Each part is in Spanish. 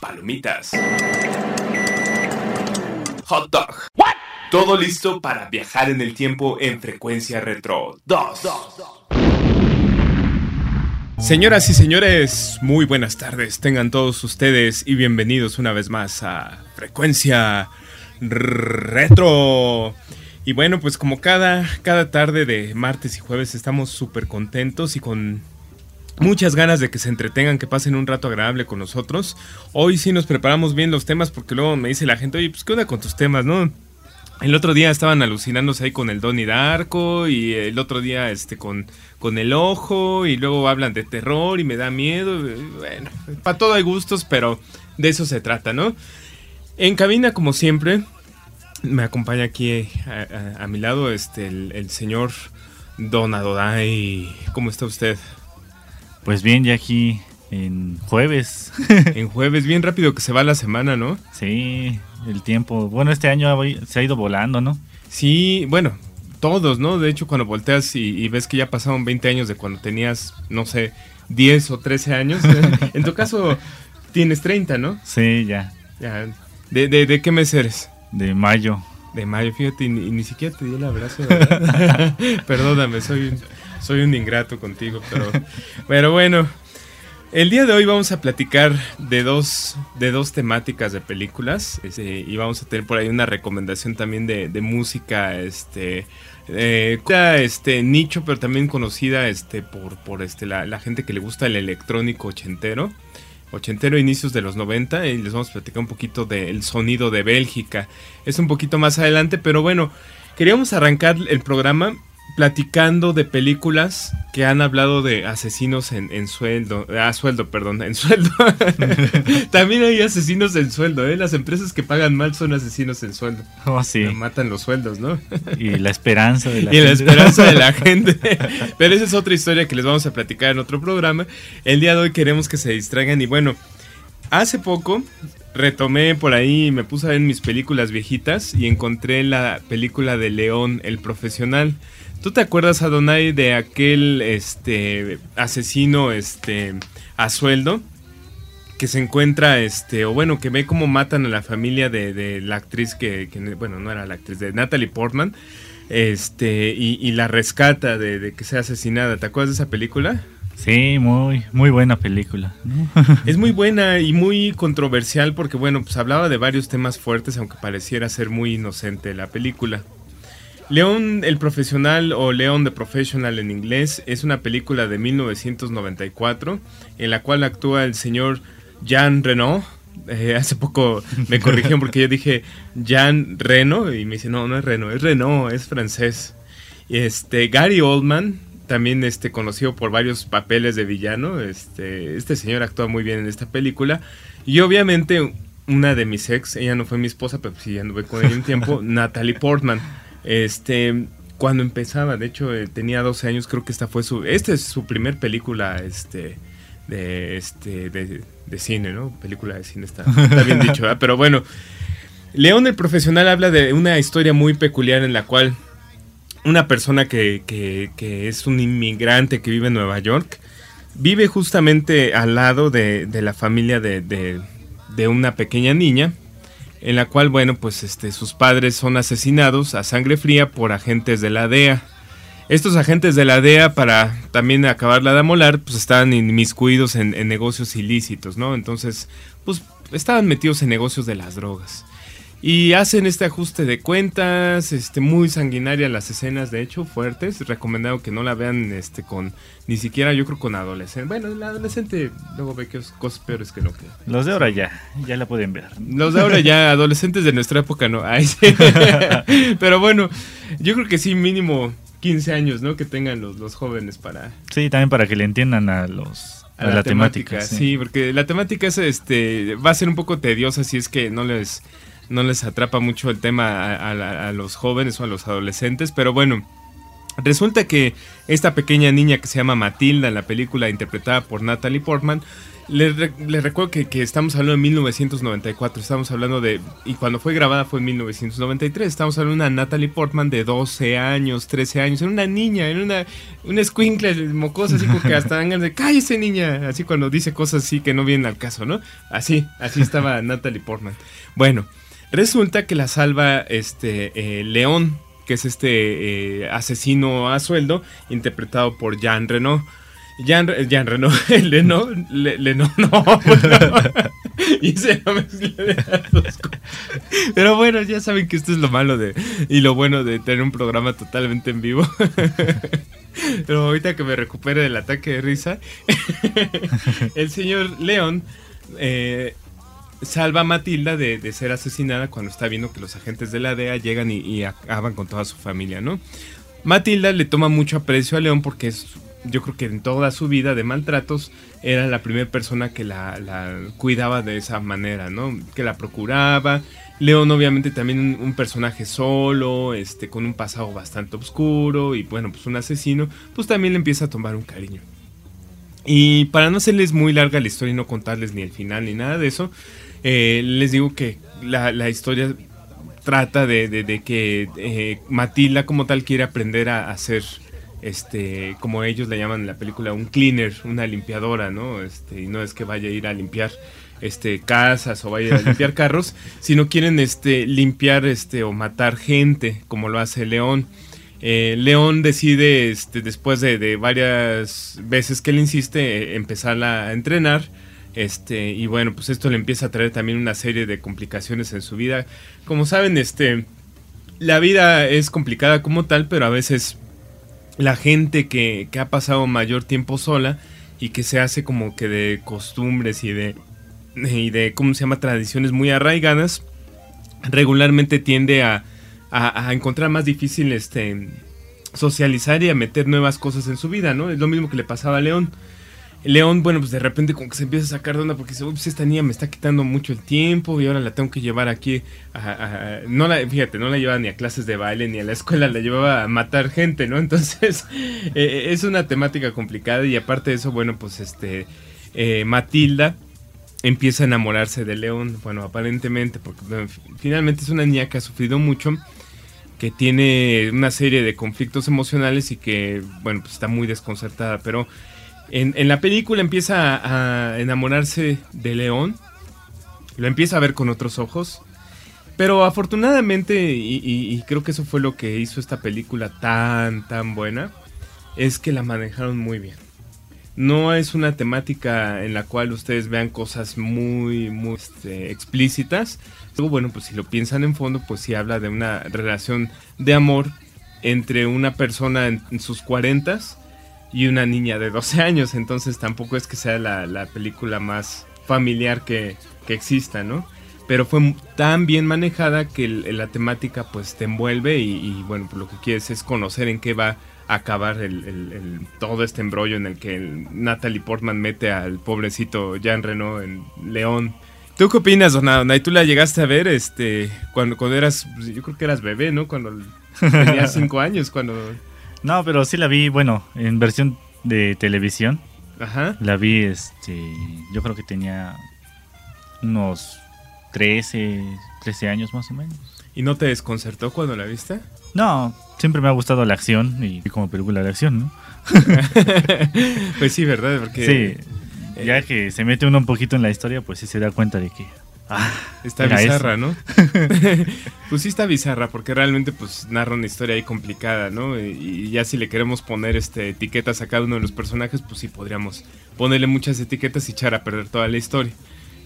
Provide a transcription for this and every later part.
Palomitas. Hot dog. Todo listo para viajar en el tiempo en frecuencia retro 2. Señoras y señores, muy buenas tardes. Tengan todos ustedes y bienvenidos una vez más a Frecuencia Retro. Y bueno, pues como cada, cada tarde de martes y jueves estamos súper contentos y con muchas ganas de que se entretengan, que pasen un rato agradable con nosotros. Hoy sí nos preparamos bien los temas porque luego me dice la gente, oye, pues qué onda con tus temas, ¿no? El otro día estaban alucinándose ahí con el Donnie Darko y el otro día este con, con el ojo y luego hablan de terror y me da miedo. Bueno, para todo hay gustos, pero de eso se trata, ¿no? En cabina, como siempre, me acompaña aquí a, mi lado este el, el señor Don Adodai. ¿Cómo está usted? Pues bien, ya aquí en jueves. en jueves, bien rápido que se va la semana, ¿no? Sí, el tiempo. Bueno, este año se ha ido volando, ¿no? Sí, bueno, todos, ¿no? De hecho, cuando volteas y, ves que ya pasaron 20 años de cuando tenías, no sé, 10 o 13 años. en tu caso, tienes 30, ¿no? Sí, ya. ya. ¿De, de, qué mes eres? De mayo. De mayo, fíjate, y ni, siquiera te di el abrazo. Perdóname, soy soy un ingrato contigo, pero, pero bueno. El día de hoy vamos a platicar de dos, de dos temáticas de películas este, y vamos a tener por ahí una recomendación también de, música este, eh, este nicho pero también conocida este, por, por este, la, gente que le gusta el electrónico ochentero ochentero inicios de los 90 y les vamos a platicar un poquito del sonido de Bélgica es un poquito más adelante pero bueno queríamos arrancar el programa platicando de películas que han hablado de asesinos en, sueldo, ah, sueldo, perdón, en sueldo. También hay asesinos en sueldo, ¿eh? Las empresas que pagan mal son asesinos en sueldo. Oh, sí. Matan los sueldos, ¿no? y la esperanza de la gente. Y la esperanza de la gente. Pero esa es otra historia que les vamos a platicar en otro programa. El día de hoy queremos que se distraigan y bueno, hace poco retomé por ahí, me puse a ver mis películas viejitas y encontré la película de León, el profesional. ¿Tú te acuerdas, Adonai, de aquel este asesino este a sueldo? Que se encuentra, este, o bueno, que ve cómo matan a la familia de, la actriz que, bueno, no era la actriz, de Natalie Portman, este, y, la rescata de, que sea asesinada. ¿Te acuerdas de esa película? Sí, muy, muy buena película. Es muy buena y muy controversial porque, bueno, pues hablaba de varios temas fuertes, aunque pareciera ser muy inocente la película. León el Profesional o León the Professional en inglés es una película de 1994 en la cual actúa el señor Jean Reno. Eh, hace poco me corrigieron porque yo dije Jean Reno y me dice no, no es Reno, es Renault, es francés. Este, Gary Oldman, también este, conocido por varios papeles de villano, este, este señor actúa muy bien en esta película. Y obviamente una de mis ex, ella no fue mi esposa, pero sí anduve con ella un tiempo, Natalie Portman. Este, cuando empezaba, de hecho eh, tenía 12 años, creo que esta fue su, esta es su primer película, este, de, este, de, cine, ¿no? Película de cine está, bien dicho, pero bueno, León el profesional habla de una historia muy peculiar en la cual una persona que, que, es un inmigrante que vive en Nueva York, vive justamente al lado de, de la familia de, de una pequeña niña en la cual, bueno, pues este, sus padres son asesinados a sangre fría por agentes de la DEA. Estos agentes de la DEA, para también acabarla de amolar, pues estaban inmiscuidos en, en negocios ilícitos, ¿no? Entonces, pues estaban metidos en negocios de las drogas. Y hacen este ajuste de cuentas, este, muy sanguinaria las escenas, de hecho, fuertes. Recomendado que no la vean este, con, ni siquiera yo creo con adolescente. Bueno, el adolescente luego ve que cosas peores que lo que... Los de ahora ya, ya la pueden ver. Los de ahora ya, adolescentes de nuestra época no. Pero bueno, yo creo que sí, mínimo 15 años, ¿no? Que tengan los, los jóvenes para... Sí, también para que le entiendan a los a, la, temática, sí. porque la temática es este va a ser un poco tediosa si es que no les no les atrapa mucho el tema a, los jóvenes o a los adolescentes, pero bueno, resulta que esta pequeña niña que se llama Matilda en la película interpretada por Natalie Portman, les, recuerdo que, estamos hablando de 1994, estamos hablando de... Y cuando fue grabada fue en 1993, estamos hablando de una Natalie Portman de 12 años, 13 años, era una niña, era una, una escuincla mocosa, así como que hasta dan ganas de ¡cállese niña! Así cuando dice cosas así que no vienen al caso, ¿no? Así, así estaba Natalie Portman. Bueno, resulta que la salva este eh, León, que es este eh, asesino a sueldo, interpretado por Jean Reno. Jean, Jean Reno, Leno, Le, no, y se Pero bueno, ya saben que esto es lo malo de y lo bueno de tener un programa totalmente en vivo. Pero ahorita que me recupere del ataque de risa, el señor León eh, salva a Matilda de, ser asesinada cuando está viendo que los agentes de la DEA llegan y, acaban con toda su familia, ¿no? Matilda le toma mucho aprecio a León porque es, yo creo que en toda su vida de maltratos era la primera persona que la, cuidaba de esa manera, ¿no? Que la procuraba. León obviamente también un, un, personaje solo, este, con un pasado bastante oscuro y bueno, pues un asesino, pues también le empieza a tomar un cariño. Y para no hacerles muy larga la historia y no contarles ni el final ni nada de eso, eh, les digo que la, historia trata de, que eh, Matilda como tal quiere aprender a hacer este como ellos le llaman en la película un cleaner una limpiadora no este y no es que vaya a ir a limpiar este casas o vaya a limpiar carros sino quieren este limpiar este o matar gente como lo hace León. Eh, León decide este después de, de, varias veces que le insiste empezar a entrenar este, y bueno, pues esto le empieza a traer también una serie de complicaciones en su vida. Como saben, este, la vida es complicada como tal, pero a veces la gente que, que ha pasado mayor tiempo sola y que se hace como que de costumbres y de, y de ¿cómo se llama?, tradiciones muy arraigadas, regularmente tiende a, a, encontrar más difícil este, socializar y a meter nuevas cosas en su vida, ¿no? Es lo mismo que le pasaba a León. León, bueno, pues de repente como que se empieza a sacar de onda porque dice, pues esta niña me está quitando mucho el tiempo y ahora la tengo que llevar aquí no la, fíjate, no la llevaba ni a clases de baile ni a la escuela, la llevaba a matar gente, ¿no? Entonces, eh, es una temática complicada y aparte de eso, bueno, pues este, eh, Matilda empieza a enamorarse de León, bueno, aparentemente, porque finalmente es una niña que ha sufrido mucho que tiene una serie de conflictos emocionales y que, bueno, pues está muy desconcertada, pero en, la película empieza a, enamorarse de León, lo empieza a ver con otros ojos, pero afortunadamente, y, creo que eso fue lo que hizo esta película tan, tan buena, es que la manejaron muy bien. No es una temática en la cual ustedes vean cosas muy, muy este, explícitas. Luego, bueno, pues si lo piensan en fondo, pues sí habla de una relación de amor entre una persona en, en sus cuarentas y una niña de 12 años, entonces tampoco es que sea la, película más familiar que, exista, ¿no? Pero fue tan bien manejada que la temática pues te envuelve y, bueno, pues lo que quieres es conocer en qué va a acabar el, todo este embrollo en el que Natalie Portman mete al pobrecito Jean Reno en León. ¿Tú qué opinas, Donado? ¿Y tú la llegaste a ver este cuando, cuando eras, pues, yo creo que eras bebé, ¿no? Cuando tenías 5 años, cuando... No, pero sí la vi, bueno, en versión de televisión. Ajá. La vi, este, yo creo que tenía unos 13, 13 años más o menos. ¿Y no te desconcertó cuando la viste? No, siempre me ha gustado la acción y como película de acción, ¿no? pues sí, ¿verdad? Porque sí, ya que se mete uno un poquito en la historia, pues sí se da cuenta de que Ah, está bizarra, ¿no? pues sí está bizarra, porque realmente pues narra una historia ahí complicada, ¿no? Y, ya si le queremos poner este etiquetas a cada uno de los personajes, pues sí podríamos ponerle muchas etiquetas y echar a perder toda la historia.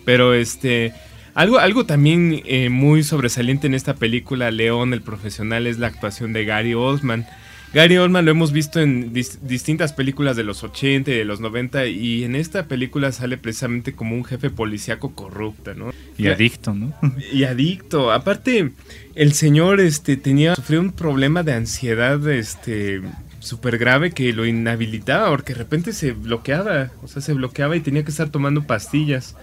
Pero este. Algo, algo también eh, muy sobresaliente en esta película, León el profesional, es la actuación de Gary Oldman. Gary Oldman lo hemos visto en distintas películas de los 80 y de los 90 y en esta película sale precisamente como un jefe policíaco corrupto, ¿no? Y adicto, ¿no? Y adicto. Aparte, el señor este tenía sufrió un problema de ansiedad este súper grave que lo inhabilitaba porque de repente se bloqueaba, o sea, se bloqueaba y tenía que estar tomando pastillas.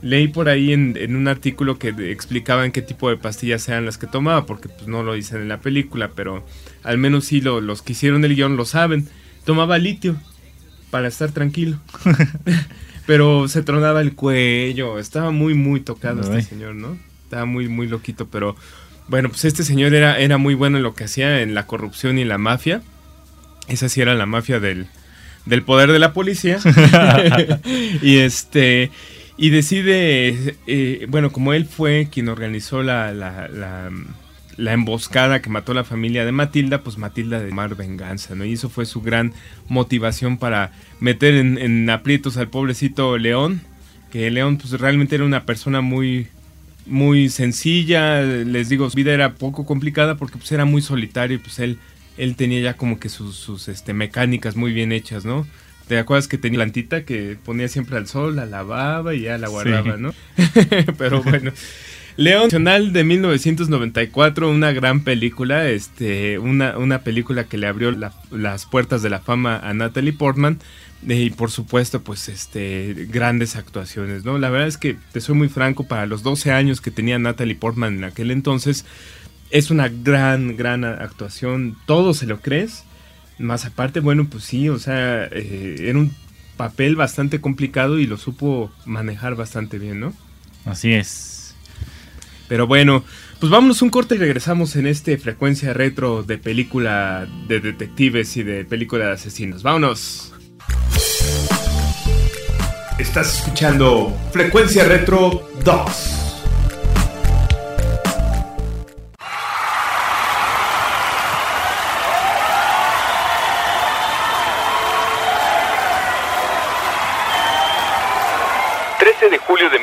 Leí por ahí en, un artículo que explicaban qué tipo de pastillas eran las que tomaba, porque pues no lo dicen en la película, pero al menos sí lo, los que hicieron el guion lo saben. Tomaba litio para estar tranquilo. pero se tronaba el cuello, estaba muy, muy tocado este señor, ¿no? Estaba muy, muy loquito, pero bueno, pues este señor era, era muy bueno en lo que hacía en la corrupción y la mafia. Esa sí era la mafia del, del poder de la policía. y este y decide, eh, bueno, como él fue quien organizó la, la, la, emboscada que mató a la familia de Matilda, pues Matilda de mar venganza, ¿no? Y eso fue su gran motivación para meter en, en aprietos al pobrecito León, que León pues realmente era una persona muy, muy sencilla, les digo, su vida era poco complicada porque pues era muy solitario y pues él, él tenía ya como que sus, sus este, mecánicas muy bien hechas, ¿no? ¿Te acuerdas que tenía plantita que ponía siempre al sol, la lavaba y ya la guardaba, ¿no? Pero bueno. León Nacional de 1994, una gran película, este, una, una película que le abrió las puertas de la fama a Natalie Portman y por supuesto, pues, este, grandes actuaciones, ¿no? La verdad es que, te soy muy franco, para los 12 años que tenía Natalie Portman en aquel entonces, es una gran, gran actuación, todo se lo crees, más aparte, bueno, pues sí, o sea, eh, era un papel bastante complicado y lo supo manejar bastante bien, ¿no? Así es. Pero bueno, pues vámonos un corte y regresamos en este frecuencia retro de película de detectives y de película de asesinos. Vámonos. Estás escuchando Frecuencia Retro 2.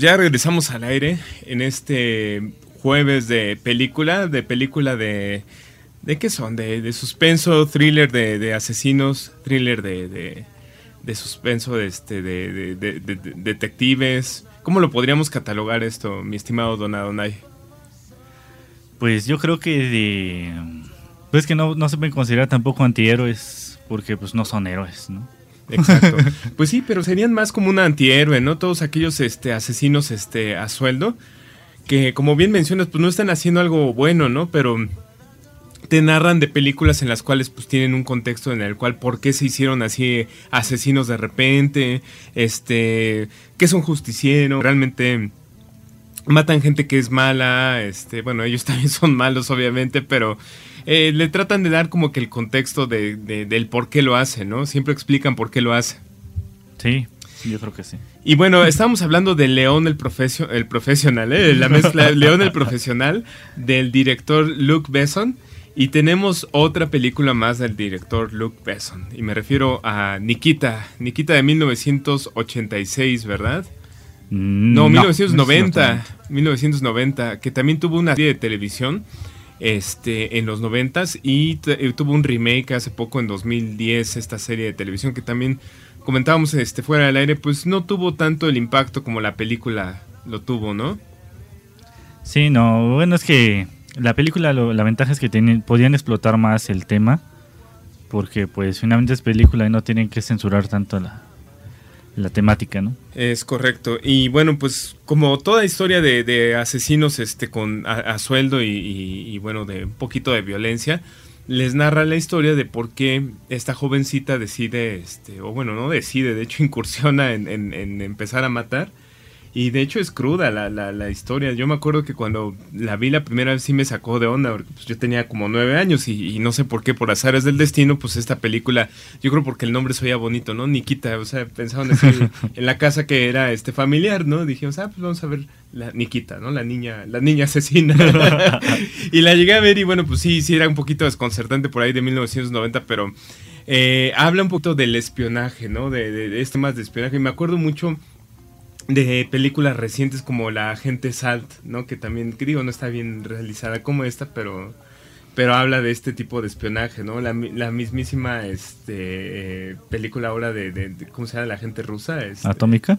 Ya regresamos al aire en este jueves de película, de película de... ¿De qué son? De, suspenso, thriller de, asesinos, thriller de, de, suspenso, este, de, detectives, ¿Cómo lo podríamos catalogar esto, mi estimado Don Adonai? Pues yo creo que de... Pues que no, no se pueden considerar tampoco antihéroes porque pues no son héroes, ¿no? Exacto. Pues sí, pero serían más como un antihéroe, ¿no? Todos aquellos este, asesinos este, a sueldo que como bien mencionas, pues no están haciendo algo bueno, ¿no? Pero te narran de películas en las cuales pues tienen un contexto en el cual por qué se hicieron así asesinos de repente, este, que es un justiciero, realmente matan gente que es mala, este, bueno, ellos también son malos obviamente, pero eh, le tratan de dar como que el contexto de, del por qué lo hace, ¿no? Siempre explican por qué lo hace. Sí, yo creo que sí. Y bueno, estábamos hablando de León el, el profesional, ¿eh? la mezcla León el profesional del director Luke Besson. Y tenemos otra película más del director Luke Besson. Y me refiero a Nikita. Nikita de 1986, ¿verdad? Mm, no, 1990. 1990. Que también tuvo una serie de televisión este, en los 90 y eh, tuvo un remake hace poco en 2010. Esta serie de televisión que también comentábamos este, fuera del aire. Pues no tuvo tanto el impacto como la película lo tuvo, ¿no? Sí, no. Bueno, es que la película, la ventaja es que podían explotar más el tema, porque pues finalmente es película y no tienen que censurar tanto la, la temática, ¿no? Es correcto. Y bueno, pues como toda historia de, asesinos este, con a, sueldo y, bueno, de un poquito de violencia, les narra la historia de por qué esta jovencita decide, este, o bueno, no decide, de hecho incursiona en, en empezar a matar y de hecho es cruda la, la, historia. Yo me acuerdo que cuando la vi la primera vez sí me sacó de onda, porque pues, yo tenía como nueve años y, no sé por qué, por azares del destino, pues esta película, yo creo porque el nombre se oía bonito, ¿no? Nikita, o sea, pensaban en, en la casa que era este familiar, ¿no? Dijimos, ah, pues vamos a ver la Nikita, ¿no? La niña, la niña asesina. y la llegué a ver y bueno, pues sí, sí era un poquito desconcertante por ahí de 1990, pero eh, habla un poquito del espionaje, ¿no? De, de, de este más de espionaje. Me acuerdo mucho de películas recientes como La Agente Salt, ¿no? Que también, que digo, no está bien realizada como esta, pero pero habla de este tipo de espionaje, ¿no? La, mismísima este, película ahora de, ¿cómo se llama? La gente rusa. Este, ¿Atómica?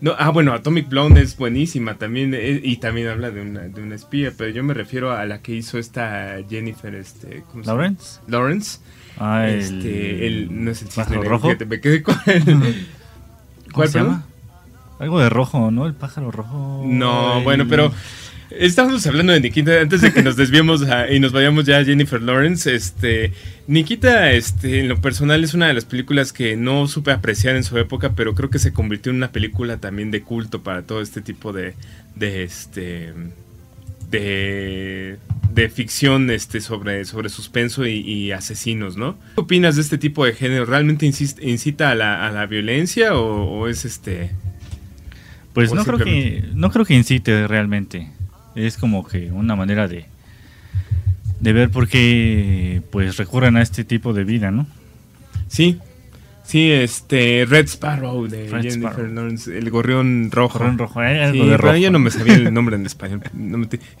No, ah, bueno, Atomic Blonde es buenísima también eh, y también habla de una, de una espía, pero yo me refiero a la que hizo esta Jennifer, este, ¿cómo se Lawrence. Lawrence. Ah, este, el, no es el cisne rojo. me quedé con el, ¿Cuál se llama? Algo de rojo, ¿no? El pájaro rojo. No, bueno, pero estamos hablando de Nikita antes de que nos desviemos y nos vayamos ya a Jennifer Lawrence. Este, Nikita, este, en lo personal es una de las películas que no supe apreciar en su época, pero creo que se convirtió en una película también de culto para todo este tipo de, de este, de, de ficción, este, sobre, sobre suspenso y, asesinos, ¿no? ¿Qué opinas de este tipo de género? ¿Realmente incita a la, a la violencia o, o es este pues no creo que no creo que incite realmente. Es como que una manera de de ver por qué pues recurren a este tipo de vida, ¿no? Sí. Sí, este Red Sparrow de Jennifer Lawrence, el gorrión rojo. Gorrión rojo, ¿eh? algo de rojo. ya no me sabía el nombre en español.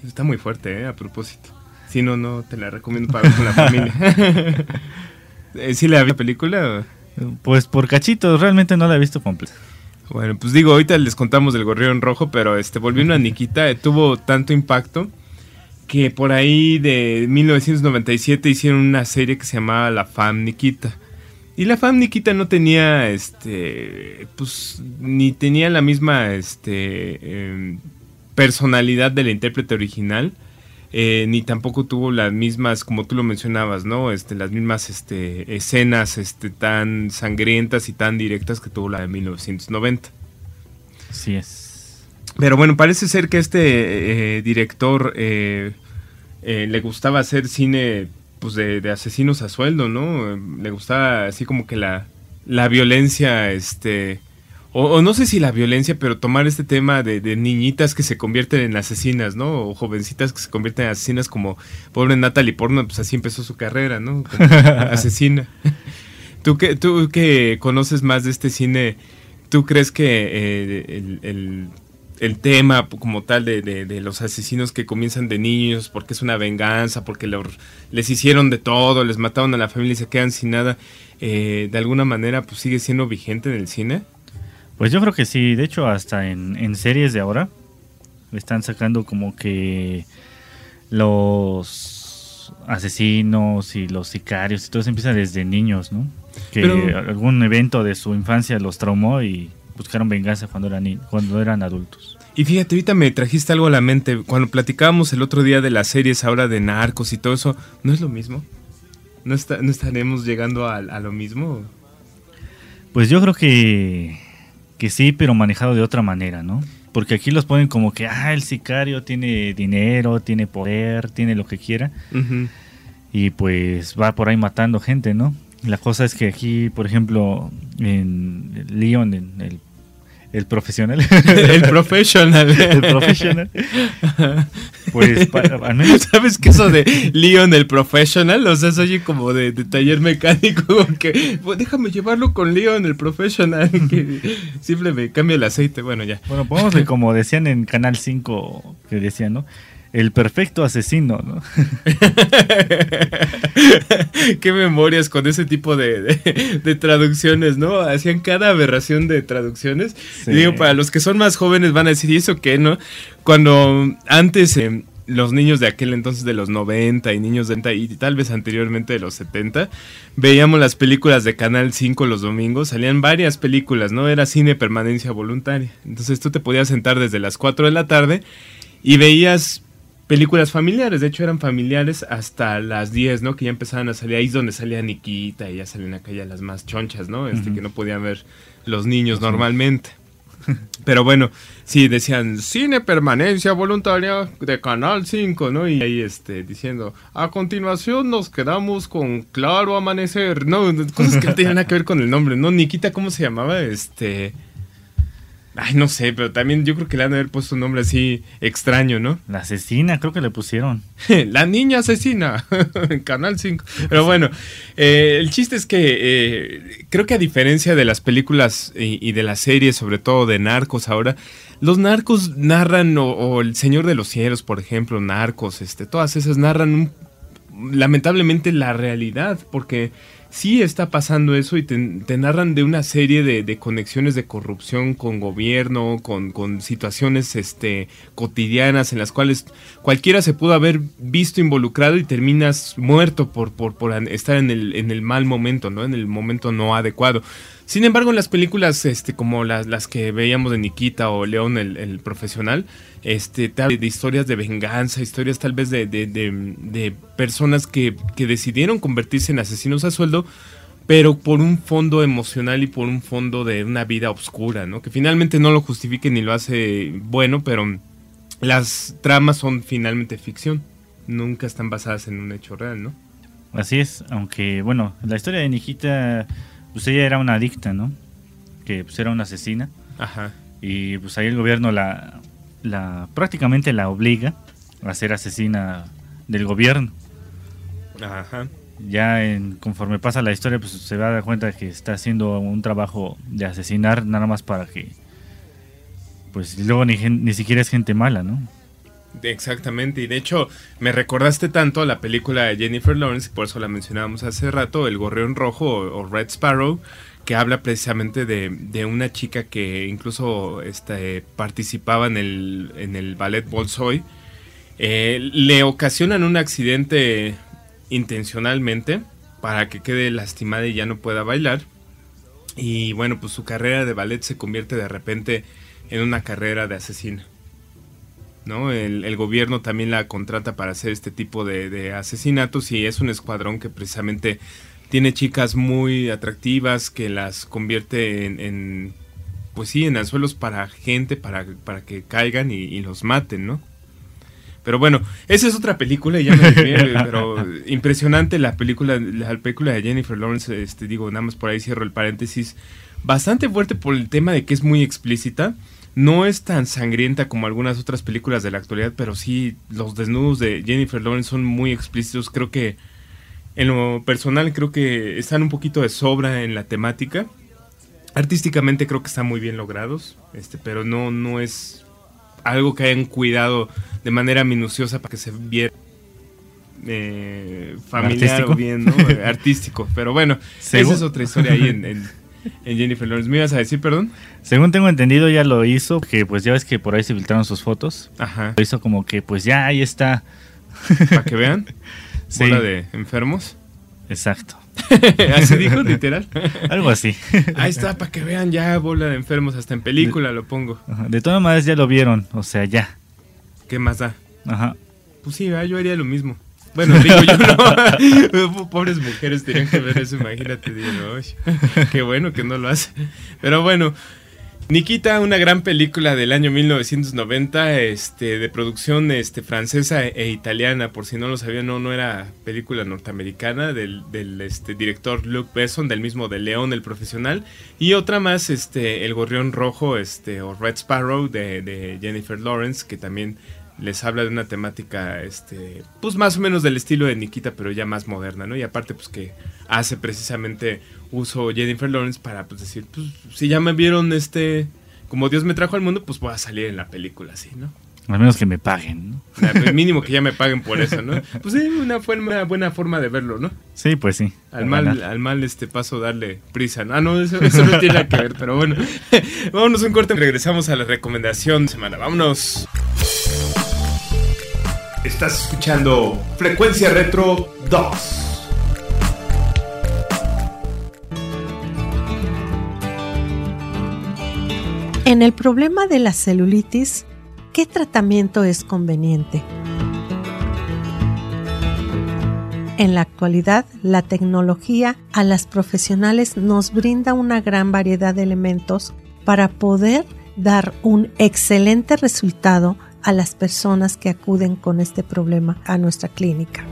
está muy fuerte, ¿eh? A propósito. Si no, no te la recomiendo para con la familia. Eh, ¿Sí la vi la película? Pues por cachitos, realmente no la he visto completa. Bueno, pues digo, ahorita les contamos del gorrión rojo, pero este volviendo a Nikita, tuvo tanto impacto que por ahí de 1997 hicieron una serie que se llamaba La Fam Nikita. Y la Fam Nikita no tenía, este, pues, ni tenía la misma, este, em, personalidad de la intérprete original. Eh, ni tampoco tuvo las mismas, como tú lo mencionabas, ¿no? Este, las mismas este, escenas este, tan sangrientas y tan directas que tuvo la de 1990. Así es. Pero bueno, parece ser que este eh, director eh, le gustaba hacer cine pues de, de, asesinos a sueldo, ¿no? Le gustaba así como que la, la violencia, este o, no sé si la violencia, pero tomar este tema de, niñitas que se convierten en asesinas, ¿no? O jovencitas que se convierten en asesinas como pobre Natalie Portman, pues así empezó su carrera, ¿no? asesina. ¿Tú que, tú que conoces más de este cine, ¿tú crees que eh, el, tema como tal de, los asesinos que comienzan de niños porque es una venganza, porque les hicieron de todo, les mataron a la familia y se quedan sin nada, eh, de alguna manera pues sigue siendo vigente en el cine? Pues yo creo que sí, de hecho hasta en, series de ahora están sacando como que los asesinos y los sicarios y todo eso empieza desde niños, ¿no? Que algún evento de su infancia los traumó y buscaron venganza cuando eran, cuando eran adultos. Y fíjate, ahorita me trajiste algo a la mente. Cuando platicábamos el otro día de las series ahora de narcos y todo eso, ¿no es lo mismo? ¿No, está, no estaremos llegando a, a lo mismo? Pues yo creo que, que sí, pero manejado de otra manera, ¿no? Porque aquí los ponen como que, ah, el sicario tiene dinero, tiene poder, tiene lo que quiera. Y pues va por ahí matando gente, ¿no? La cosa es que aquí, por ejemplo, en Leon, en el, el profesional, el professional. el profesional, pues pa- al menos ¿Sabes que eso de Leon el professional? O sea, se oye como de, de taller mecánico, que "Pues déjame llevarlo con Leon el professional, que siempre me cambia el aceite. Bueno, ya. Bueno, pongamos que como decían en Canal 5, que decían, ¿no? El perfecto asesino, ¿no? Qué memorias con ese tipo de, de- de traducciones, ¿no? Hacían cada aberración de traducciones. Sí. Y digo, para los que son más jóvenes van a decir, ¿y eso qué, no? Cuando antes eh, los niños de aquel entonces de los 90 y niños de 90 y tal vez anteriormente de los 70, veíamos las películas de Canal 5 los domingos, salían varias películas, ¿no? Era cine permanencia voluntaria. Entonces tú te podías sentar desde las 4 de la tarde y veías películas familiares, de hecho eran familiares hasta las 10, ¿no? Que ya empezaban a salir, ahí es donde salía Nikita y ya salían acá ya las más chonchas, ¿no? Este Ujú. que no podían ver los niños normalmente. Pero bueno, sí, decían cine permanencia voluntaria de Canal 5, ¿no? Y ahí este, diciendo, a continuación nos quedamos con Claro Amanecer, ¿no? Cosas que no tenían nada que ver con el nombre, ¿no? Nikita, ¿cómo se llamaba? Este... Ay, no sé, pero también yo creo que le han de haber puesto un nombre así extraño, ¿no? La asesina, creo que le pusieron. La niña asesina en Canal 5. Pero bueno, eh, el chiste es que eh, creo que a diferencia de las películas y, y de las series, sobre todo de narcos ahora, los narcos narran, o, o El Señor de los Cielos, por ejemplo, narcos, este, todas esas narran un- lamentablemente la realidad, porque sí está pasando eso y te, narran de una serie de, de conexiones de corrupción con gobierno, con, con situaciones este, cotidianas en las cuales cualquiera se pudo haber visto involucrado y terminas muerto por, por, por estar en el, en el mal momento, ¿no? En el momento no adecuado. Sin embargo, en las películas este, como las, las que veíamos de Nikita o León el, el profesional, este, te de historias de venganza, historias tal vez de, de, de- de personas que, que decidieron convertirse en asesinos a sueldo, pero por un fondo emocional y por un fondo de una vida oscura, ¿no? Que finalmente no lo justifique ni lo hace bueno, pero las tramas son finalmente ficción. Nunca están basadas en un hecho real, ¿no? Así es, aunque, bueno, la historia de Nikita, pues ella era una adicta, ¿no? Que pues era una asesina. Ajá. Y pues ahí el gobierno la, la prácticamente la obliga a ser asesina del gobierno. Ajá. Ya en, conforme pasa la historia, pues se va a dar cuenta que está haciendo un trabajo de asesinar nada más para que, pues luego ni, ni siquiera es gente mala, ¿no? Exactamente, y de hecho me recordaste tanto a la película de Jennifer Lawrence, y por eso la mencionábamos hace rato, El Gorrión Rojo o, Red Sparrow, que habla precisamente de, de una chica que incluso este, participaba en el, en el ballet Bolshoi. Eh, le ocasionan un accidente intencionalmente para que quede lastimada y ya no pueda bailar. Y bueno, pues su carrera de ballet se convierte de repente en una carrera de asesina. ¿No? El, el gobierno también la contrata para hacer este tipo de, de asesinatos y es un escuadrón que precisamente tiene chicas muy atractivas que las convierte en, en, pues sí, en anzuelos para gente, para, para que caigan y, y los maten, ¿no? Pero bueno, esa es otra película y ya me desvié, pero impresionante la película, la película de Jennifer Lawrence, este, digo, nada más por ahí cierro el paréntesis, bastante fuerte por el tema de que es muy explícita, no es tan sangrienta como algunas otras películas de la actualidad, pero sí los desnudos de Jennifer Lawrence son muy explícitos, creo que en lo personal creo que están un poquito de sobra en la temática. Artísticamente creo que están muy bien logrados, este, pero no, no es algo que hayan cuidado de manera minuciosa para que se viera eh, familiar ¿Artístico? o bien, ¿no? Artístico. Pero bueno, Según- esa es otra historia ahí en, en- en Jennifer Lawrence. ¿Me ibas a decir, perdón? Según tengo entendido, ya lo hizo, que pues ya ves que por ahí se filtraron sus fotos. Ajá. Lo hizo como que pues ya ahí está. Para que vean. Sí. Bola de enfermos. Exacto. así dijo, literal. Algo así. Ahí está, para que vean ya, bola de enfermos, hasta en película lo pongo. De todas maneras ya lo vieron, o sea, ya. ¿Qué más da? Ajá. Pues sí, yo haría lo mismo. Bueno, digo yo no. Pobres mujeres tenían que ver eso, imagínate. Qué bueno que no lo hace. Pero bueno, Nikita, una gran película del año 1990, este, de producción este, francesa e, italiana, por si no lo sabían, no, no era película norteamericana, del, del este, director Luc Besson, del mismo de León, el profesional, y otra más, este, El Gorrión Rojo, este, o Red Sparrow, de, de Jennifer Lawrence, que también les habla de una temática, este, pues más o menos del estilo de Nikita, pero ya más moderna, ¿no? Y aparte, pues que hace precisamente uso Jennifer Lawrence para, pues decir, pues si ya me vieron, este, como Dios me trajo al mundo, pues voy a salir en la película, así, ¿no? Al menos que me paguen, ¿no? El mínimo que ya me paguen por eso, ¿no? Pues sí, una, buena forma de verlo, ¿no? Sí, pues sí. Al mal, al mal este paso darle prisa. Ah, no, eso, eso no tiene nada que ver, pero bueno. Vámonos un corte regresamos a la recomendación de semana. Vámonos. Estás escuchando Frecuencia Retro 2. En el problema de la celulitis, ¿qué tratamiento es conveniente? En la actualidad, la tecnología a las profesionales nos brinda una gran variedad de elementos para poder dar un excelente resultado a las personas que acuden con este problema a nuestra clínica.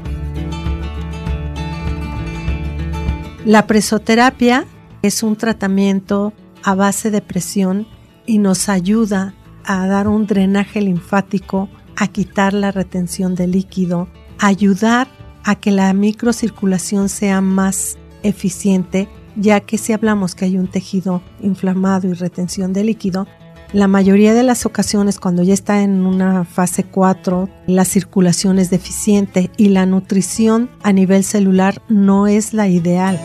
La presoterapia es un tratamiento a base de presión y nos ayuda a dar un drenaje linfático, a quitar la retención de líquido, ayudar a que la microcirculación sea más eficiente, ya que si hablamos que hay un tejido inflamado y retención de líquido, la mayoría de las ocasiones cuando ya está en una fase 4, la circulación es deficiente y la nutrición a nivel celular no es la ideal.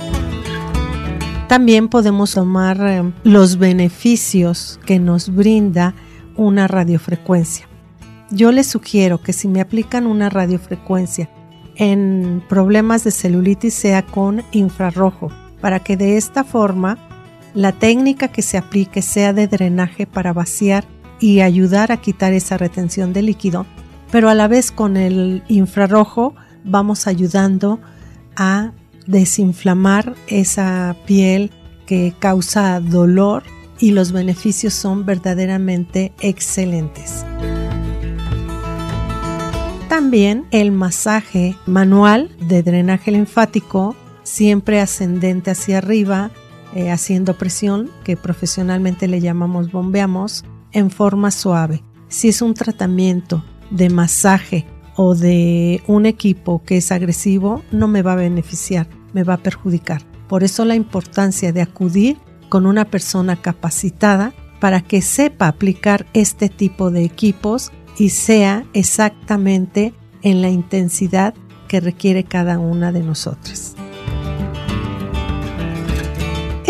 También podemos tomar eh, los beneficios que nos brinda una radiofrecuencia. Yo les sugiero que si me aplican una radiofrecuencia en problemas de celulitis sea con infrarrojo, para que de esta forma la técnica que se aplique sea de drenaje para vaciar y ayudar a quitar esa retención de líquido, pero a la vez con el infrarrojo vamos ayudando a desinflamar esa piel que causa dolor y los beneficios son verdaderamente excelentes. También el masaje manual de drenaje linfático, siempre ascendente hacia arriba, eh, haciendo presión, que profesionalmente le llamamos bombeamos, en forma suave. Si es un tratamiento de masaje o de un equipo que es agresivo, no me va a beneficiar, me va a perjudicar. Por eso la importancia de acudir con una persona capacitada para que sepa aplicar este tipo de equipos y sea exactamente en la intensidad que requiere cada una de nosotras.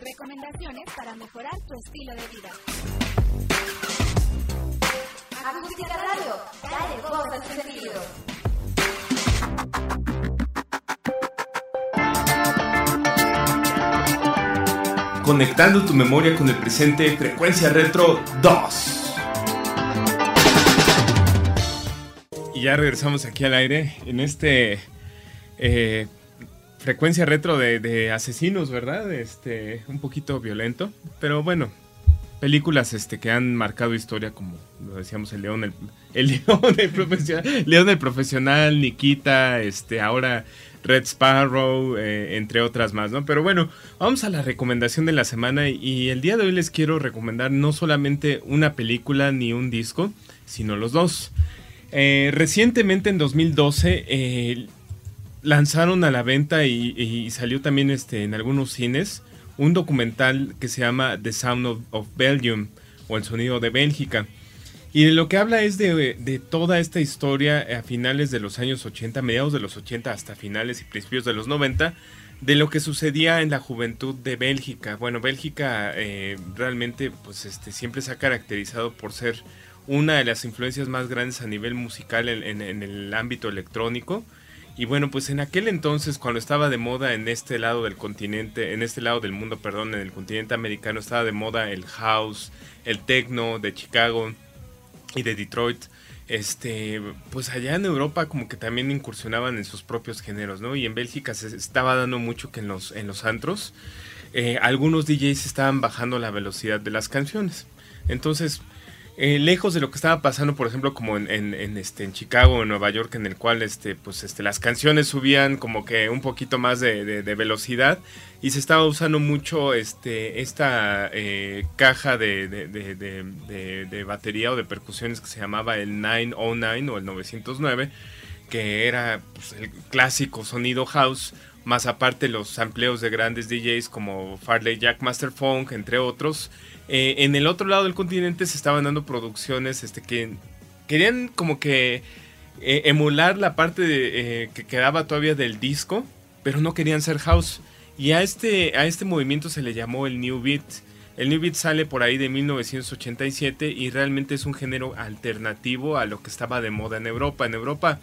Recomendaciones para mejorar tu estilo de vida. Acústica Radio, dale voz a tu sentido. Conectando tu memoria con el presente, Frecuencia Retro 2. Y ya regresamos aquí al aire en este eh, frecuencia retro de, asesinos, ¿verdad? Este, un poquito violento, pero bueno, películas este, que han marcado historia, como lo decíamos, el León, el, León, el profesional, León el profesional, Nikita, este, ahora Red Sparrow, eh, entre otras más, ¿no? Pero bueno, vamos a la recomendación de la semana y el día de hoy les quiero recomendar no solamente una película ni un disco, sino los dos. Eh, recientemente en 2012, lanzaron a la venta y, y salió también este, en algunos cines un documental que se llama The Sound of, of Belgium o El Sonido de Bélgica. Y de lo que habla es de, de, toda esta historia a finales de los años 80, mediados de los 80 hasta finales y principios de los 90, de lo que sucedía en la juventud de Bélgica. Bueno, Bélgica eh, realmente pues este, siempre se ha caracterizado por ser una de las influencias más grandes a nivel musical en, en, en el ámbito electrónico. Y bueno, pues en aquel entonces, cuando estaba de moda en este lado del continente, en este lado del mundo, perdón, en el continente americano, estaba de moda el house, el techno de Chicago y de Detroit. Este, pues allá en Europa como que también incursionaban en sus propios géneros, ¿no? Y en Bélgica se estaba dando mucho que en los, en los antros, eh, algunos DJs estaban bajando la velocidad de las canciones. Entonces, eh, lejos de lo que estaba pasando, por ejemplo, como en, este, en Chicago o en Nueva York, en el cual este, pues, este, las canciones subían como que un poquito más de, velocidad y se estaba usando mucho este, esta eh, caja de, de, batería o de percusiones que se llamaba el 909 o el 909, que era pues, el clásico sonido house, más aparte los sampleos de grandes DJs como Farley Jack Master Funk, entre otros eh, en el otro lado del continente se estaban dando producciones este, que querían como que eh, emular la parte de, eh, que quedaba todavía del disco, pero no querían ser house. Y a este, a este movimiento se le llamó el New Beat. El New Beat sale por ahí de 1987 y realmente es un género alternativo a lo que estaba de moda en Europa. En Europa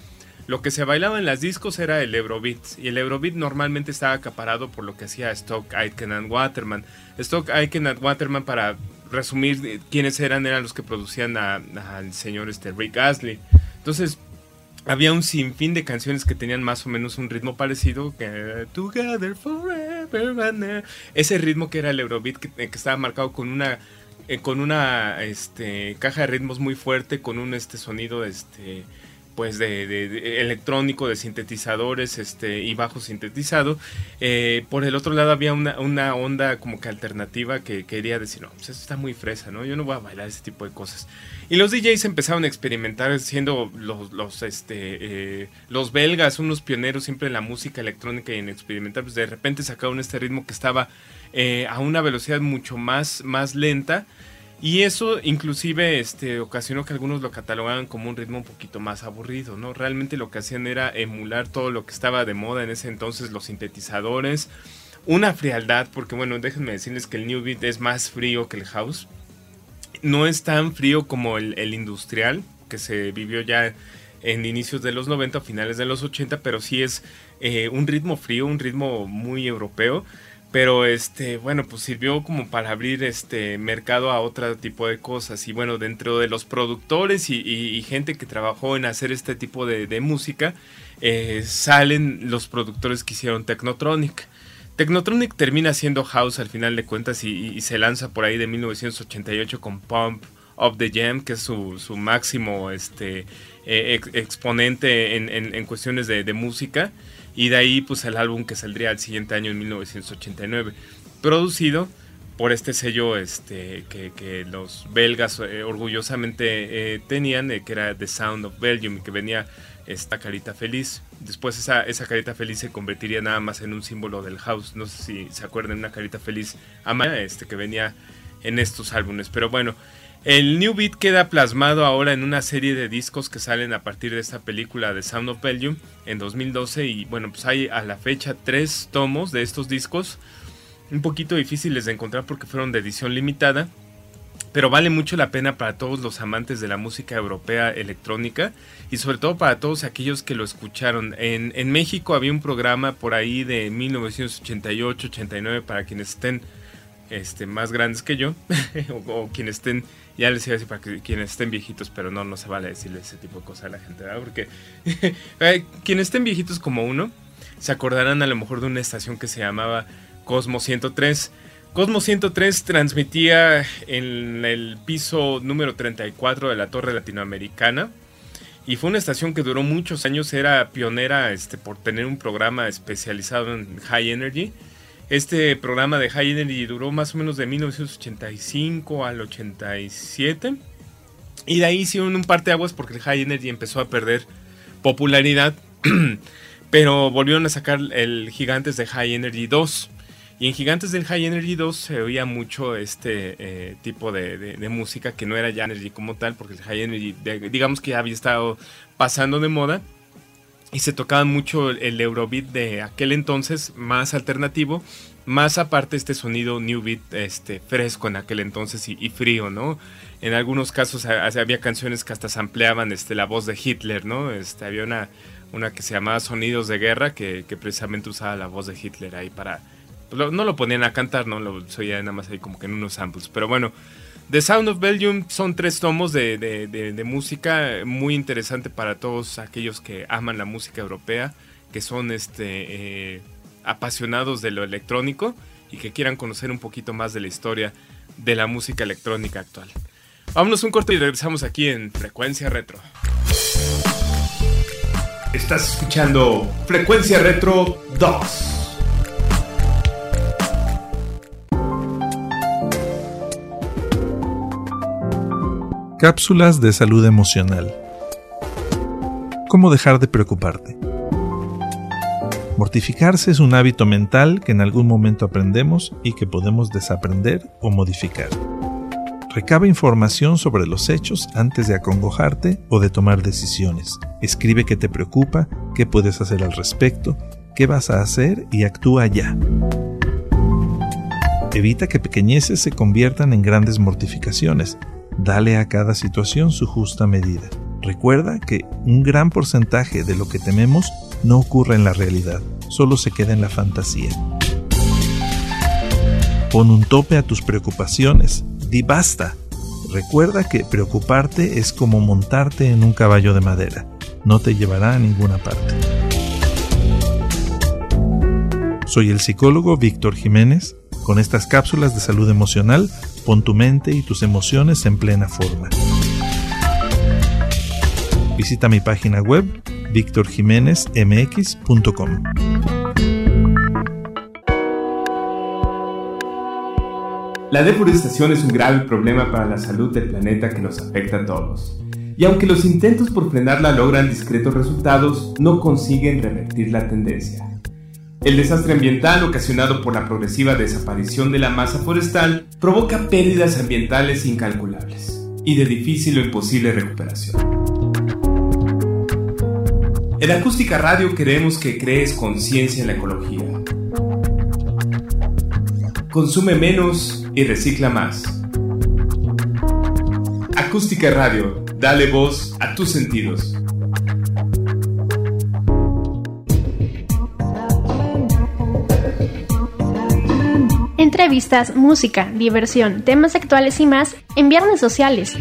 lo que se bailaba en las discos era el Eurobeat y el Eurobeat normalmente estaba acaparado por lo que hacía Stock Aitken and Waterman. Stock Aitken and Waterman para resumir quiénes eran eran los que producían al señor este Rick Astley. Entonces había un sinfín de canciones que tenían más o menos un ritmo parecido que Together Forever ese ritmo que era el Eurobeat que, que estaba marcado con una eh, con una este, caja de ritmos muy fuerte con un este sonido este pues de, de, de, electrónico, de sintetizadores este, y bajo sintetizado. Eh, por el otro lado había una, una, onda como que alternativa que quería decir, no, pues esto está muy fresa, ¿no? Yo no voy a bailar ese tipo de cosas. Y los DJs empezaron a experimentar siendo los, los, este, eh, los belgas, unos pioneros siempre en la música electrónica y en experimentar, pues de repente sacaron este ritmo que estaba eh, a una velocidad mucho más, más lenta y eso inclusive este, ocasionó que algunos lo catalogaban como un ritmo un poquito más aburrido, ¿no? Realmente lo que hacían era emular todo lo que estaba de moda en ese entonces, los sintetizadores, una frialdad, porque bueno, déjenme decirles que el New Beat es más frío que el house. No es tan frío como el, industrial, que se vivió ya en inicios de los 90, finales de los 80, pero sí es eh, un ritmo frío, un ritmo muy europeo pero este bueno pues sirvió como para abrir este mercado a otro tipo de cosas. Y bueno dentro de los productores y, gente que trabajó en hacer este tipo de, música eh, salen los productores que hicieron Technotronic. Technotronic termina siendo house al final de cuentas y, y se lanza por ahí de 1988 con Pump of the Jam que es su, su máximo este eh, ex, exponente en, en, cuestiones de música y de ahí pues el álbum que saldría al siguiente año en 1989 producido por este sello este que, que los belgas eh, orgullosamente eh, tenían eh, que era The Sound of Belgium que venía esta carita feliz. Después esa, esa carita feliz se convertiría nada más en un símbolo del house. No sé si se acuerdan una carita feliz ama este que venía en estos álbumes. Pero bueno el New Beat queda plasmado ahora en una serie de discos que salen a partir de esta película de Sound of Belgium en 2012 y bueno, pues hay a la fecha tres tomos de estos discos, un poquito difíciles de encontrar porque fueron de edición limitada, pero vale mucho la pena para todos los amantes de la música europea electrónica y sobre todo para todos aquellos que lo escucharon. En, México había un programa por ahí de 1988-89 para quienes estén este, más grandes que yo o quienes estén ya les iba a decir para que quienes estén viejitos, pero no, no se vale decirle ese tipo de cosas a la gente, ¿verdad? Porque quienes estén viejitos como uno, se acordarán a lo mejor de una estación que se llamaba Cosmo 103. Cosmo 103 transmitía en el piso número 34 de la Torre Latinoamericana. Y fue una estación que duró muchos años, era pionera este, por tener un programa especializado en high energy este programa de High Energy duró más o menos de 1985 al 87. Y de ahí hicieron un par de aguas porque el High Energy empezó a perder popularidad. Pero volvieron a sacar el Gigantes de High Energy 2. Y en Gigantes del High Energy 2 se oía mucho este eh, tipo de, música que no era ya Energy como tal, porque el High Energy, digamos que ya había estado pasando de moda. Y se tocaba mucho el Eurobeat de aquel entonces, más alternativo, más aparte este sonido New Beat este, fresco en aquel entonces y, frío, ¿no? En algunos casos ha- había canciones que hasta sampleaban este, la voz de Hitler, ¿no? Este, había una, una que se llamaba Sonidos de Guerra que, que precisamente usaba la voz de Hitler ahí para... pues, no lo ponían a cantar, ¿no? Lo se oía nada más ahí como que en unos samples. Pero bueno, The Sound of Belgium son tres tomos de, de- de- música muy interesante para todos aquellos que aman la música europea, que son este, eh, apasionados de lo electrónico y que quieran conocer un poquito más de la historia de la música electrónica actual. Vámonos un corto y regresamos aquí en Frecuencia Retro. Estás escuchando Frecuencia Retro 2. Cápsulas de salud emocional. ¿Cómo dejar de preocuparte? Mortificarse es un hábito mental que en algún momento aprendemos y que podemos desaprender o modificar. Recaba información sobre los hechos antes de acongojarte o de tomar decisiones. Escribe qué te preocupa, qué puedes hacer al respecto, qué vas a hacer y actúa ya. Evita que pequeñeces se conviertan en grandes mortificaciones. Dale a cada situación su justa medida. Recuerda que un gran porcentaje de lo que tememos no ocurre en la realidad, solo se queda en la fantasía. Pon un tope a tus preocupaciones, di basta. Recuerda que preocuparte es como montarte en un caballo de madera, no te llevará a ninguna parte. Soy el psicólogo Víctor Jiménez. Con estas cápsulas de salud emocional, pon tu mente y tus emociones en plena forma. Visita mi página web victorjiménezmx.com. La deforestación es un grave problema para la salud del planeta que nos afecta a todos. Y aunque los intentos por frenarla logran discretos resultados, no consiguen revertir la tendencia. El desastre ambiental ocasionado por la progresiva desaparición de la masa forestal provoca pérdidas ambientales incalculables y de difícil o imposible recuperación. En Acústica Radio queremos que crees conciencia en la ecología. Consume menos y recicla más. Acústica Radio, dale voz a tus sentidos. Entrevistas, música, diversión, temas actuales y más en Viernes Sociales.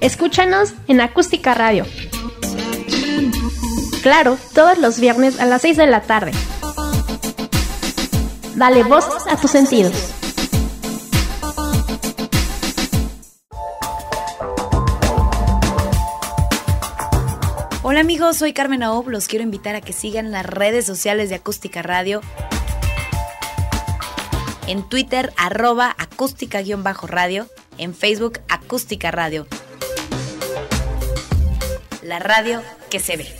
Escúchanos en Acústica Radio. Claro, todos los viernes a las 6 de la tarde. Dale voz a tus sentidos. Hola amigos, soy Carmen Aob. Los quiero invitar a que sigan las redes sociales de Acústica Radio. En Twitter, arroba acústica-radio. En Facebook, acústica radio. La radio que se ve.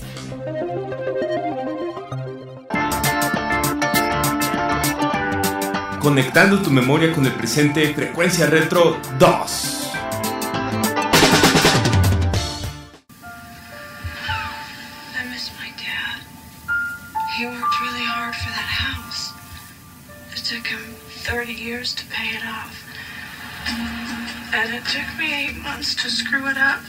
Conectando tu memoria con el presente, Frecuencia Retro 2. Years to pay it off. And it took me eight months to screw it up.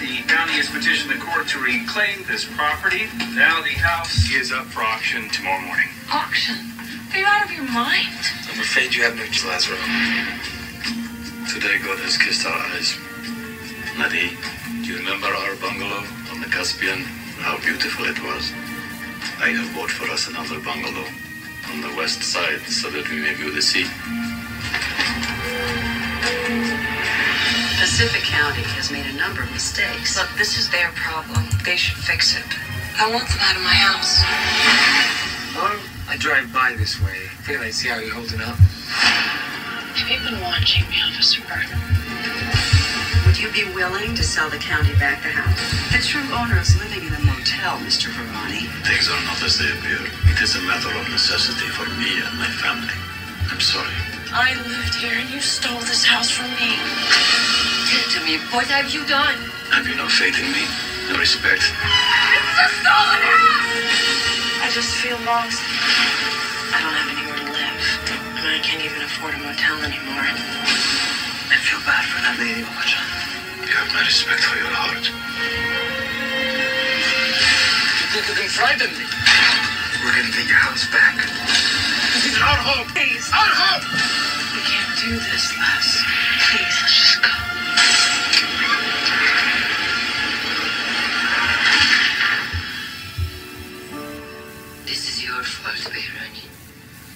The county has petitioned the court to reclaim this property. Now the house is up for auction tomorrow morning. Auction? Are you out of your mind? I'm afraid you have no choice, Lazaro. Today God has kissed our eyes. Nadi, do you remember our bungalow on the Caspian? How beautiful it was. I have bought for us another bungalow on the west side so that we may view the sea. Pacific County has made a number of mistakes. Look, this is their problem. They should fix it. I want them out of my house. Well, I drive by this way. Figured I'd see how you're holding up. Have you been watching me, officer? Burton? Would you you be willing to sell the county back the house? The true owner is living in the a motel, Mr. Verani. Things are not as they appear. It is a matter of necessity for me and my family. I'm sorry. I lived here and you stole this house from me. Tell to me, what have you done? Have you no faith in me? No respect? It's a stolen house! I just feel lost. I don't have anywhere to live. Mean, I can't even afford a motel anymore. I feel bad for that lady, Obajan. You have my respect for your heart. You can frighten me? We're gonna get your house back. This is our home. Please. Our home! We can't do this, Les. Please, let's just go. This is your fault, Behrani.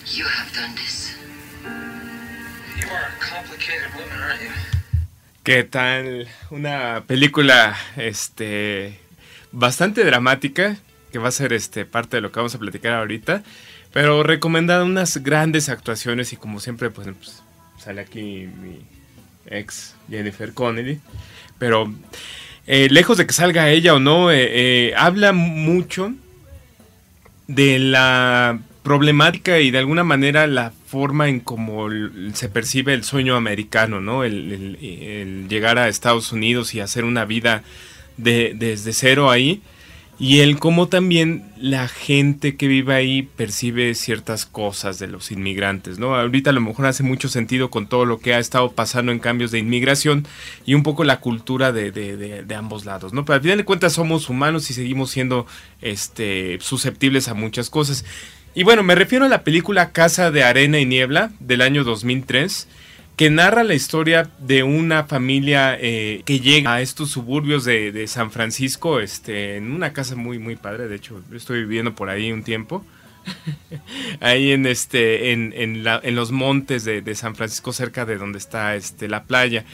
You have done this. You are a complicated woman, aren't you? ¿Qué tal? Una película este bastante dramática que va a ser este parte de lo que vamos a platicar ahorita, pero recomendada unas grandes actuaciones y como siempre pues, pues, sale aquí mi ex Jennifer Connelly, pero eh, lejos de que salga ella o no, eh, eh, habla mucho de la problemática y de alguna manera la forma en cómo se percibe el sueño americano, ¿no? El- el llegar a Estados Unidos y hacer una vida de- desde cero ahí. Y el cómo también la gente que vive ahí percibe ciertas cosas de los inmigrantes, ¿no? Ahorita a lo mejor hace mucho sentido con todo lo que ha estado pasando en cambios de inmigración y un poco la cultura de, de- de- de ambos lados, ¿no? Pero al final de cuentas somos humanos y seguimos siendo este, susceptibles a muchas cosas. Y bueno, me refiero a la película Casa de Arena y Niebla del año 2003 que narra la historia de una familia eh, que llega a estos suburbios de, de San Francisco, este, en una casa muy, muy padre. De hecho, yo estoy viviendo por ahí un tiempo. ahí en este, en, en la- en los montes de, de San Francisco, cerca de donde está este, la playa.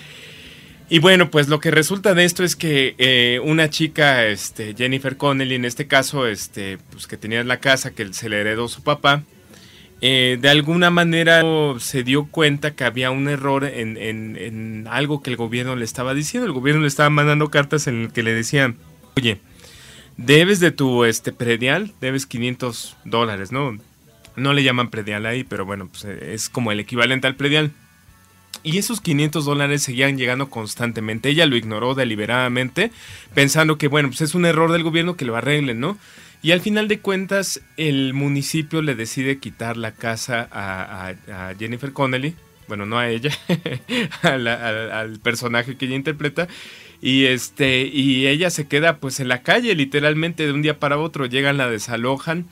Y bueno, pues lo que resulta de esto es que eh, una chica, este, Jennifer Connelly, en este caso, este, pues que tenía la casa que se le heredó su papá, eh, de alguna manera se dio cuenta que había un error en, en- algo que el gobierno le estaba diciendo. El gobierno le estaba mandando cartas en el que le decían, oye, debes de tu este predial, debes 500 dólares, ¿no? No le llaman predial ahí, pero bueno, pues eh, es como el equivalente al predial. Y esos 500 dólares seguían llegando constantemente. Ella lo ignoró deliberadamente, pensando que, bueno, pues es un error del gobierno que lo arreglen, ¿no? Y al final de cuentas, el municipio le decide quitar la casa a, Jennifer Connelly. Bueno, no a ella, a la- al, personaje que ella interpreta. Y este, y ella se queda pues en la calle, literalmente de un día para otro. Llegan, la desalojan,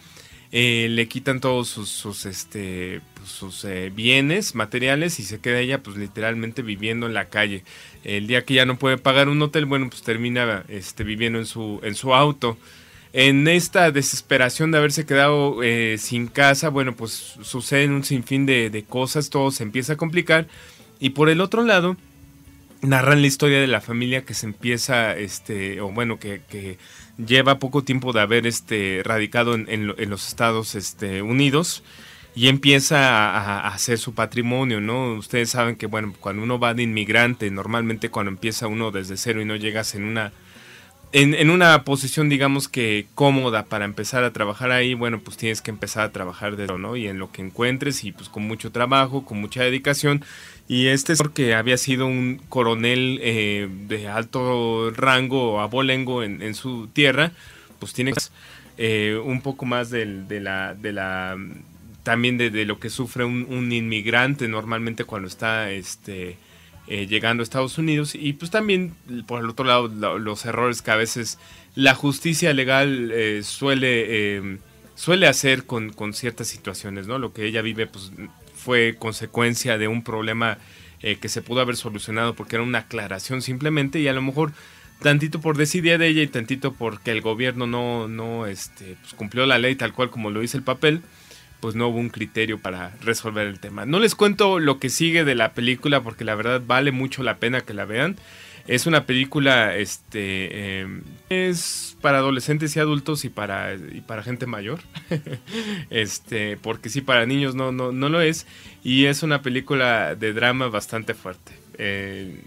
eh, le quitan todos sus, sus, este, pues, sus eh, bienes materiales y se queda ella pues literalmente viviendo en la calle. El día que ya no puede pagar un hotel, bueno, pues termina este, viviendo en su, en su auto. En esta desesperación de haberse quedado eh, sin casa, bueno, pues suceden un sinfín de, de cosas, todo se empieza a complicar. Y por el otro lado, narran la historia de la familia que se empieza, este, o bueno, que, lleva poco tiempo de haber este, radicado en, en lo- en los Estados este, Unidos y empieza a hacer su patrimonio, ¿no? Ustedes saben que, bueno, cuando uno va de inmigrante, normalmente cuando empieza uno desde cero y no llegas en una en, en una posición, digamos que cómoda para empezar a trabajar ahí, bueno, pues tienes que empezar a trabajar de ¿no? Y en lo que encuentres y pues con mucho trabajo, con mucha dedicación. Y este señor que había sido un coronel eh, de alto rango abolengo en, en su tierra, pues tiene eh, un poco más de, la... De la también de, de lo que sufre un, un inmigrante normalmente cuando está este eh, llegando a Estados Unidos y pues también por el otro lado lo- los errores que a veces la justicia legal eh, suele eh, suele hacer con, con ciertas situaciones no lo que ella vive pues fue consecuencia de un problema eh, que se pudo haber solucionado porque era una aclaración simplemente y a lo mejor tantito por desidia de ella y tantito porque el gobierno no no este pues, cumplió la ley tal cual como lo dice el papel pues no hubo un criterio para resolver el tema. No les cuento lo que sigue de la película porque la verdad vale mucho la pena que la vean. Es una película, este, eh, es para adolescentes y adultos y para, y para gente mayor. este, porque sí, para niños no, no, no lo es. Y es una película de drama bastante fuerte. Eh,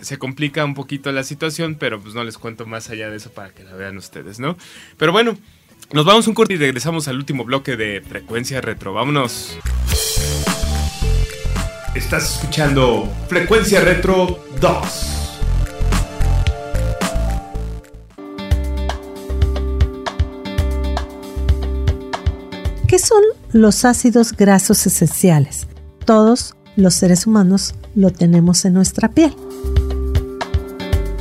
se complica un poquito la situación, pero pues no les cuento más allá de eso para que la vean ustedes, ¿no? Pero bueno, nos vamos un corte y regresamos al último bloque de Frecuencia Retro. Vámonos. Estás escuchando Frecuencia Retro 2. ¿Qué son los ácidos grasos esenciales? Todos los seres humanos lo tenemos en nuestra piel.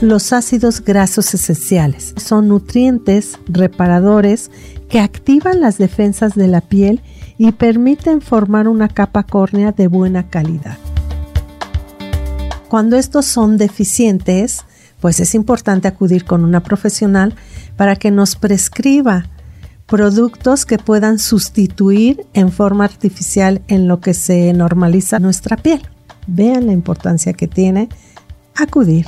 Los ácidos grasos esenciales son nutrientes reparadores que activan las defensas de la piel y permiten formar una capa córnea de buena calidad. Cuando estos son deficientes, pues es importante acudir con una profesional para que nos prescriba productos que puedan sustituir en forma artificial en lo que se normaliza nuestra piel. Vean la importancia que tiene acudir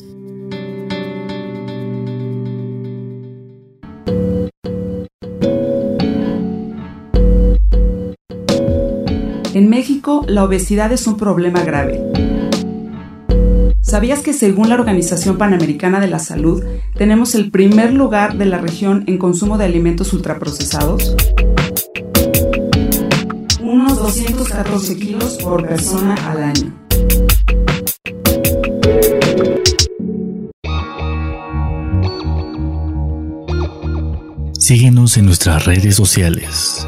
En México, la obesidad es un problema grave. ¿Sabías que según la Organización Panamericana de la Salud, tenemos el primer lugar de la región en consumo de alimentos ultraprocesados? Unos 214 kilos por persona al año. Síguenos en nuestras redes sociales.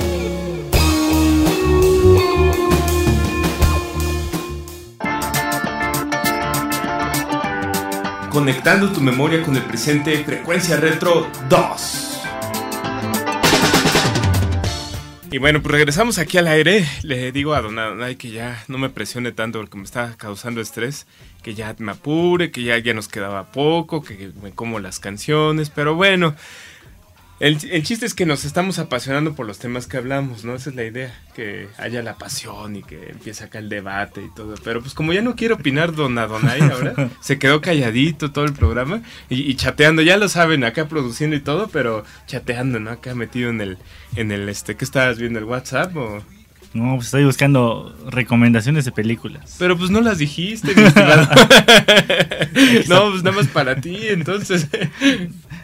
Conectando tu memoria con el presente, Frecuencia Retro 2. Y bueno, pues regresamos aquí al aire. Le digo a Don Adonai que ya no me presione tanto porque me está causando estrés, que ya me apure, que ya, ya nos quedaba poco, que me como las canciones, pero bueno, el, el, chiste es que nos estamos apasionando por los temas que hablamos, ¿no? Esa es la idea, que haya la pasión y que empiece acá el debate y todo. Pero pues como ya no quiero opinar Don Adonai ahora, se quedó calladito todo el programa y, y, chateando, ya lo saben, acá produciendo y todo, pero chateando, ¿no? Acá metido en el, en el, este, ¿qué estabas viendo? ¿El WhatsApp o...? No, pues estoy buscando recomendaciones de películas. Pero pues no las dijiste, mi estimado. no, pues nada más para ti, entonces.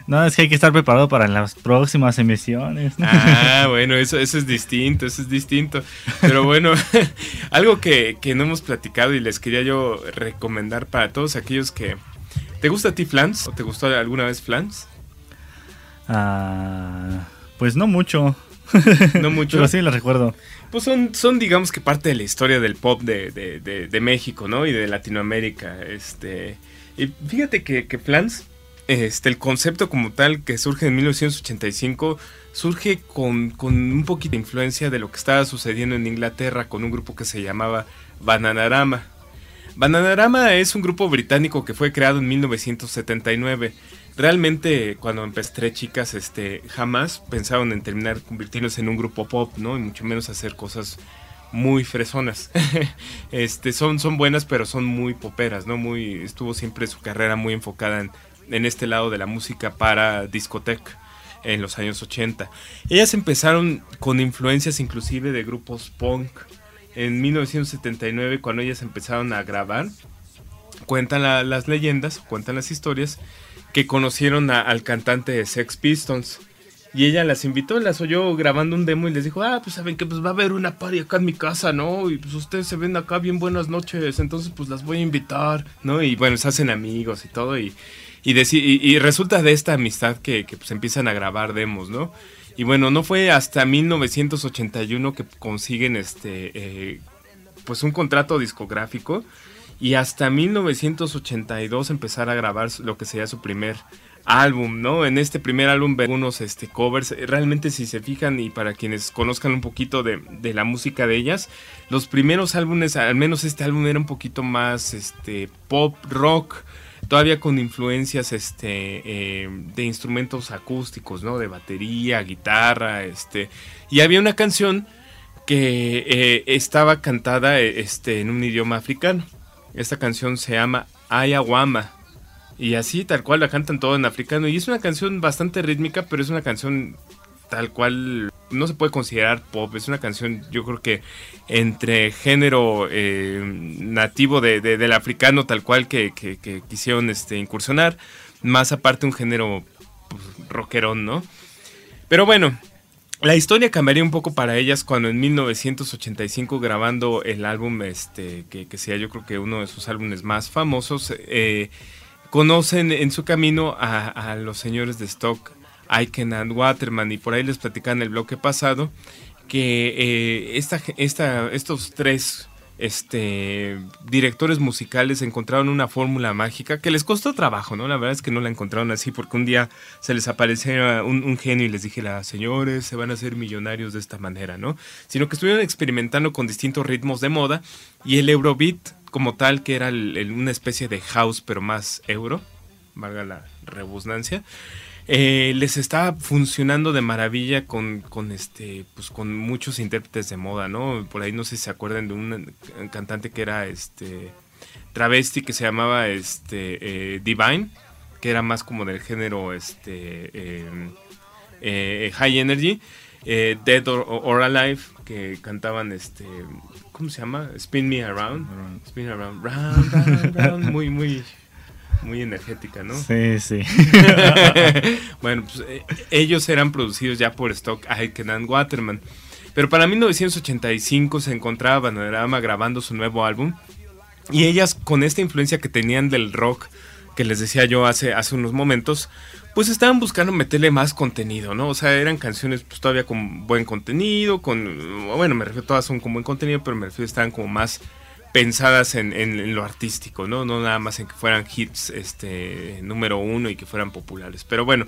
No, es que hay que estar preparado para las próximas emisiones. Ah, bueno, eso, eso es distinto, eso es distinto. Pero bueno, algo que, que no hemos platicado y les quería yo recomendar para todos aquellos que... ¿Te gusta a ti Flans? ¿O te gustó alguna vez Flans? Ah, pues no mucho. No mucho. Pero sí la recuerdo. Pues son, son, digamos que parte de la historia del pop de, de, de, de México, ¿no? Y de Latinoamérica. Este. Y fíjate que, que Flans, este, el concepto como tal que surge en 1985, surge con, con un poquito de influencia de lo que estaba sucediendo en Inglaterra con un grupo que se llamaba Bananarama. Bananarama es un grupo británico que fue creado en 1979 realmente cuando empecé chicas, este, jamás pensaron en terminar convirtiéndose en un grupo pop, ¿no? Y mucho menos hacer cosas muy fresonas. este, son, son buenas, pero son muy poperas, ¿no? Muy, estuvo siempre su carrera muy enfocada en, en este lado de la música para discoteca en los años 80. Ellas empezaron con influencias inclusive de grupos punk. En 1979, cuando ellas empezaron a grabar, cuentan la, las leyendas, cuentan las historias, que conocieron a, al cantante de Sex Pistols. Y ella las invitó, las oyó grabando un demo y les dijo, ah, pues saben que pues va a haber una party acá en mi casa, ¿no? Y pues ustedes se ven acá bien buenas noches, entonces pues las voy a invitar, ¿no? Y bueno, se hacen amigos y todo y, y, y, resulta de esta amistad que, que pues empiezan a grabar demos, ¿no? Y bueno, no fue hasta 1981 que consiguen este, eh, pues un contrato discográfico y hasta 1982 empezar a grabar lo que sería su primer álbum, ¿no? En este primer álbum ven unos este, covers, realmente si se fijan y para quienes conozcan un poquito de, de, la música de ellas, los primeros álbumes, al menos este álbum era un poquito más este, pop, rock, todavía con influencias este, eh, de instrumentos acústicos, ¿no? De batería, guitarra, este, y había una canción que eh, estaba cantada este, en un idioma africano. Esta canción se llama Ayawama y así, tal cual, la cantan todo en africano. Y es una canción bastante rítmica, pero es una canción tal cual no se puede considerar pop. Es una canción, yo creo que entre género eh, nativo de, del africano, tal cual que, quisieron este, incursionar, más aparte un género pues, rockerón, ¿no? Pero bueno, la historia cambiaría un poco para ellas cuando en 1985 grabando el álbum, este, que, que sea yo creo que uno de sus álbumes más famosos, eh, conocen en su camino a, los señores de Stock, Aiken and Waterman, y por ahí les platican el bloque pasado que eh, esta, esta, estos tres este, directores musicales encontraron una fórmula mágica que les costó trabajo, ¿no? La verdad es que no la encontraron así porque un día se les apareció un, genio y les dijera, señores, se van a hacer millonarios de esta manera, ¿no? Sino que estuvieron experimentando con distintos ritmos de moda y el Eurobeat como tal, que era una especie de house, pero más euro, valga la rebusnancia, eh, les está funcionando de maravilla con, con, este, pues con muchos intérpretes de moda, ¿no? Por ahí no sé si se acuerdan de un cantante que era este travesti que se llamaba este eh, Divine, que era más como del género este eh, high energy, Dead or, Alive, que cantaban este ¿cómo se llama? Spin Me Around. Spin Around. Round, round, round. Muy, muy, muy energética, ¿no? Sí, sí. bueno, pues eh, ellos eran producidos ya por Stock Aitken and Waterman. Pero para 1985 se encontraba Panorama grabando su nuevo álbum. Y ellas, con esta influencia que tenían del rock, que les decía yo hace, hace unos momentos, pues estaban buscando meterle más contenido, ¿no? O sea, eran canciones pues todavía con buen contenido, con, bueno, me refiero, todas son con buen contenido, pero me refiero, estaban como más pensadas en, lo artístico, ¿no? No nada más en que fueran hits, este, número uno y que fueran populares. Pero bueno,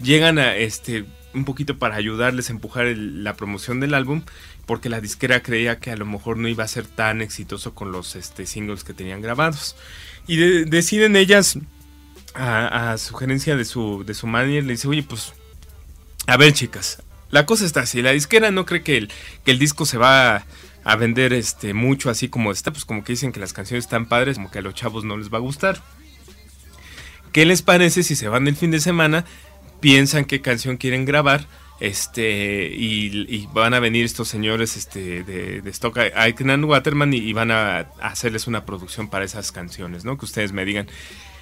llegan a, este, un poquito para ayudarles a empujar la promoción del álbum, porque la disquera creía que a lo mejor no iba a ser tan exitoso con los, este, singles que tenían grabados. Y deciden ellas a, sugerencia de su, de su manager, le dice, oye, pues, a ver chicas, la cosa está así, la disquera no cree que el, que el disco se va a, vender este mucho así como está, pues como que dicen que las canciones están padres, como que a los chavos no les va a gustar. ¿Qué les parece si se van el fin de semana, piensan qué canción quieren grabar? este y, van a venir estos señores este de, de Stock Waterman y, y, van a hacerles una producción para esas canciones, ¿no? Que ustedes me digan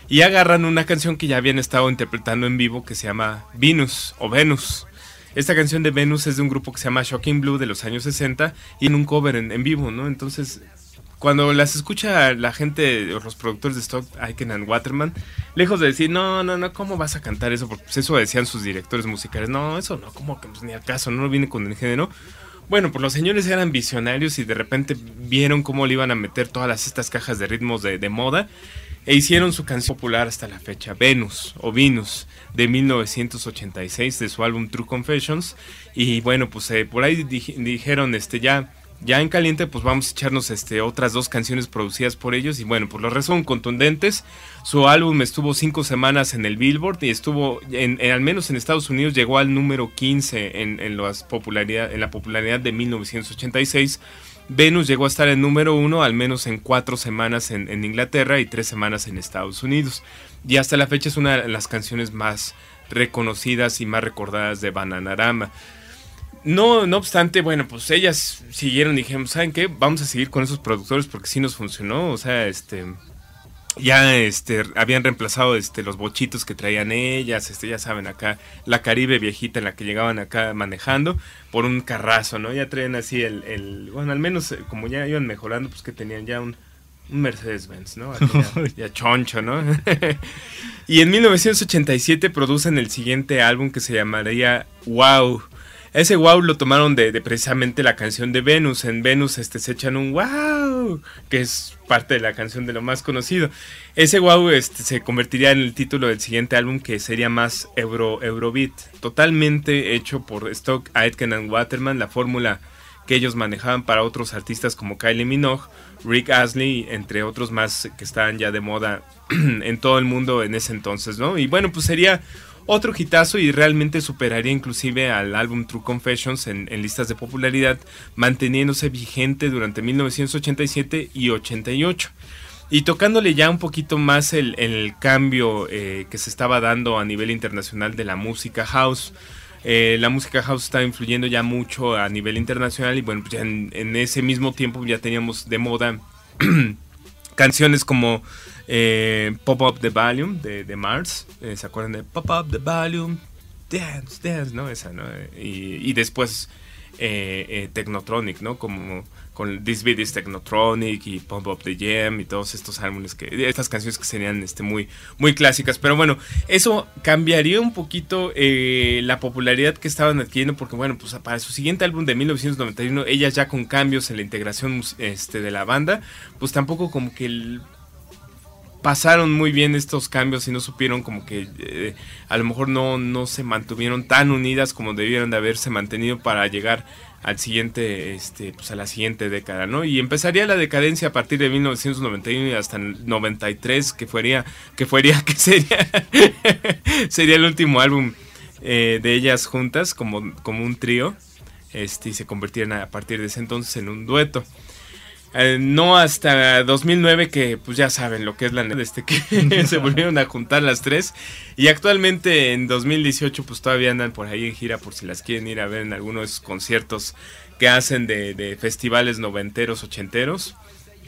y agarran una canción que ya habían estado interpretando en vivo que se llama Venus o Venus. Esta canción de Venus es de un grupo que se llama Shocking Blue de los años 60 y en un cover en, vivo, ¿no? Entonces, cuando las escucha la gente, los productores de Stock, Aiken and Waterman, lejos de decir, no, no, no, ¿cómo vas a cantar eso? Porque pues, eso decían sus directores musicales, no, eso no, como que pues, ni al caso, no viene con el género. Bueno, pues los señores eran visionarios y de repente vieron cómo le iban a meter todas estas cajas de ritmos de moda e hicieron su canción popular hasta la fecha, Venus o Venus, de 1986, de su álbum True Confessions. Y bueno, pues eh, por ahí dijeron, este, ya, ya en caliente, pues vamos a echarnos este, otras dos canciones producidas por ellos. Y bueno, pues los restos contundentes. Su álbum estuvo cinco semanas en el Billboard y estuvo, en, al menos en Estados Unidos, llegó al número 15 en, en, las popularidad, en la popularidad de 1986 Venus llegó a estar en número uno al menos en cuatro semanas en, Inglaterra y tres semanas en Estados Unidos. Y hasta la fecha es una de las canciones más reconocidas y más recordadas de Bananarama. No, no obstante, bueno, pues ellas siguieron y dijeron, ¿saben qué? Vamos a seguir con esos productores porque sí nos funcionó. O sea, este ya este habían reemplazado este los bochitos que traían ellas, este ya saben acá la Caribe viejita en la que llegaban acá manejando por un carrazo, ¿no? Ya traían así el, el bueno, al menos eh, como ya iban mejorando, pues que tenían ya un, un Mercedes Benz, ¿no? ya, choncho, ¿no? y en 1987 producen el siguiente álbum que se llamaría Wow. Ese wow lo tomaron de, precisamente la canción de Venus. En Venus este, se echan un wow wow, que es parte de la canción de lo más conocido. Ese wow este, se convertiría en el título del siguiente álbum que sería más Euro, Eurobeat, totalmente hecho por Stock, Aitken and Waterman, la fórmula que ellos manejaban para otros artistas como Kylie Minogue, Rick Astley, entre otros más que estaban ya de moda en todo el mundo en ese entonces, ¿no? Y bueno, pues sería otro hitazo y realmente superaría inclusive al álbum True Confessions en, listas de popularidad, manteniéndose vigente durante 1987 y 88. Y tocándole ya un poquito más el, cambio eh, que se estaba dando a nivel internacional de la música house. Eh, la música house estaba influyendo ya mucho a nivel internacional y bueno, pues ya en, ese mismo tiempo ya teníamos de moda canciones como eh, Pop Up the Volume de, Mars. Eh, ¿Se acuerdan de Pop Up the Volume? Dance, dance, ¿no? Esa, ¿no? Y, y después Technotronic, ¿no? Como con This Beat is Technotronic y Pump Up the Jam y todos estos álbumes que estas canciones que serían este muy muy clásicas. Pero bueno eso cambiaría un poquito eh, la popularidad que estaban adquiriendo porque bueno pues para su siguiente álbum de 1991 ellas ya con cambios en la integración este de la banda pues tampoco como que pasaron muy bien estos cambios y no supieron como que eh, a lo mejor no, no se mantuvieron tan unidas como debieron de haberse mantenido para llegar al siguiente, este, pues a la siguiente década, ¿no? Y empezaría la decadencia a partir de 1991 y hasta el 93, que fuería, que que sería, sería el último álbum eh, de ellas juntas, como, como un trío, este, y se convirtieron a partir de ese entonces en un dueto. Eh, no hasta 2009 que pues ya saben lo que es la este que se volvieron a juntar las tres. Y actualmente en 2018 pues todavía andan por ahí en gira por si las quieren ir a ver en algunos conciertos que hacen de, festivales noventeros ochenteros.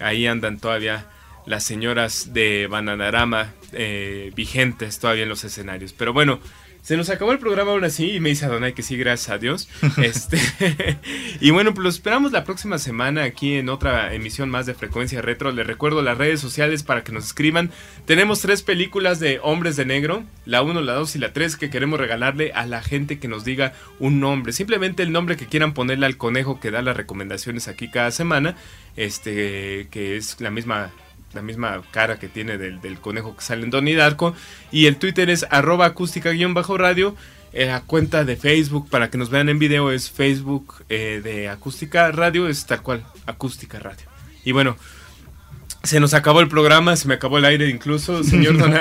Ahí andan todavía las señoras de Bananarama eh, vigentes todavía en los escenarios. Pero bueno se nos acabó el programa ahora sí y me dice Adonai que sí, gracias a Dios. este, y bueno, pues lo esperamos la próxima semana aquí en otra emisión más de Frecuencia Retro. Les recuerdo las redes sociales para que nos escriban. Tenemos tres películas de Hombres de Negro, la 1, la 2 y la 3 que queremos regalarle a la gente que nos diga un nombre. Simplemente el nombre que quieran ponerle al conejo que da las recomendaciones aquí cada semana. Este, que es la misma la misma cara que tiene del, conejo que sale en Donnie Darko. Y el Twitter es arroba acústica-radio. Eh, la cuenta de Facebook para que nos vean en video es Facebook eh, de Acústica Radio, es tal cual, Acústica Radio. Y bueno, se nos acabó el programa, se me acabó el aire incluso, señor Don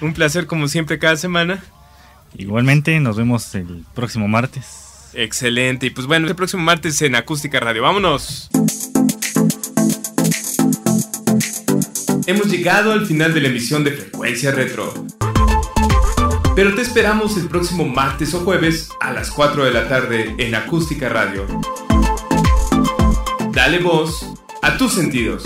Un placer como siempre cada semana. Igualmente, nos vemos el próximo martes. Excelente, y pues bueno, el próximo martes en Acústica Radio. ¡Vámonos! Hemos llegado al final de la emisión de Frecuencia Retro. Pero te esperamos el próximo martes o jueves a las 4 de la tarde en Acústica Radio. Dale voz a tus sentidos.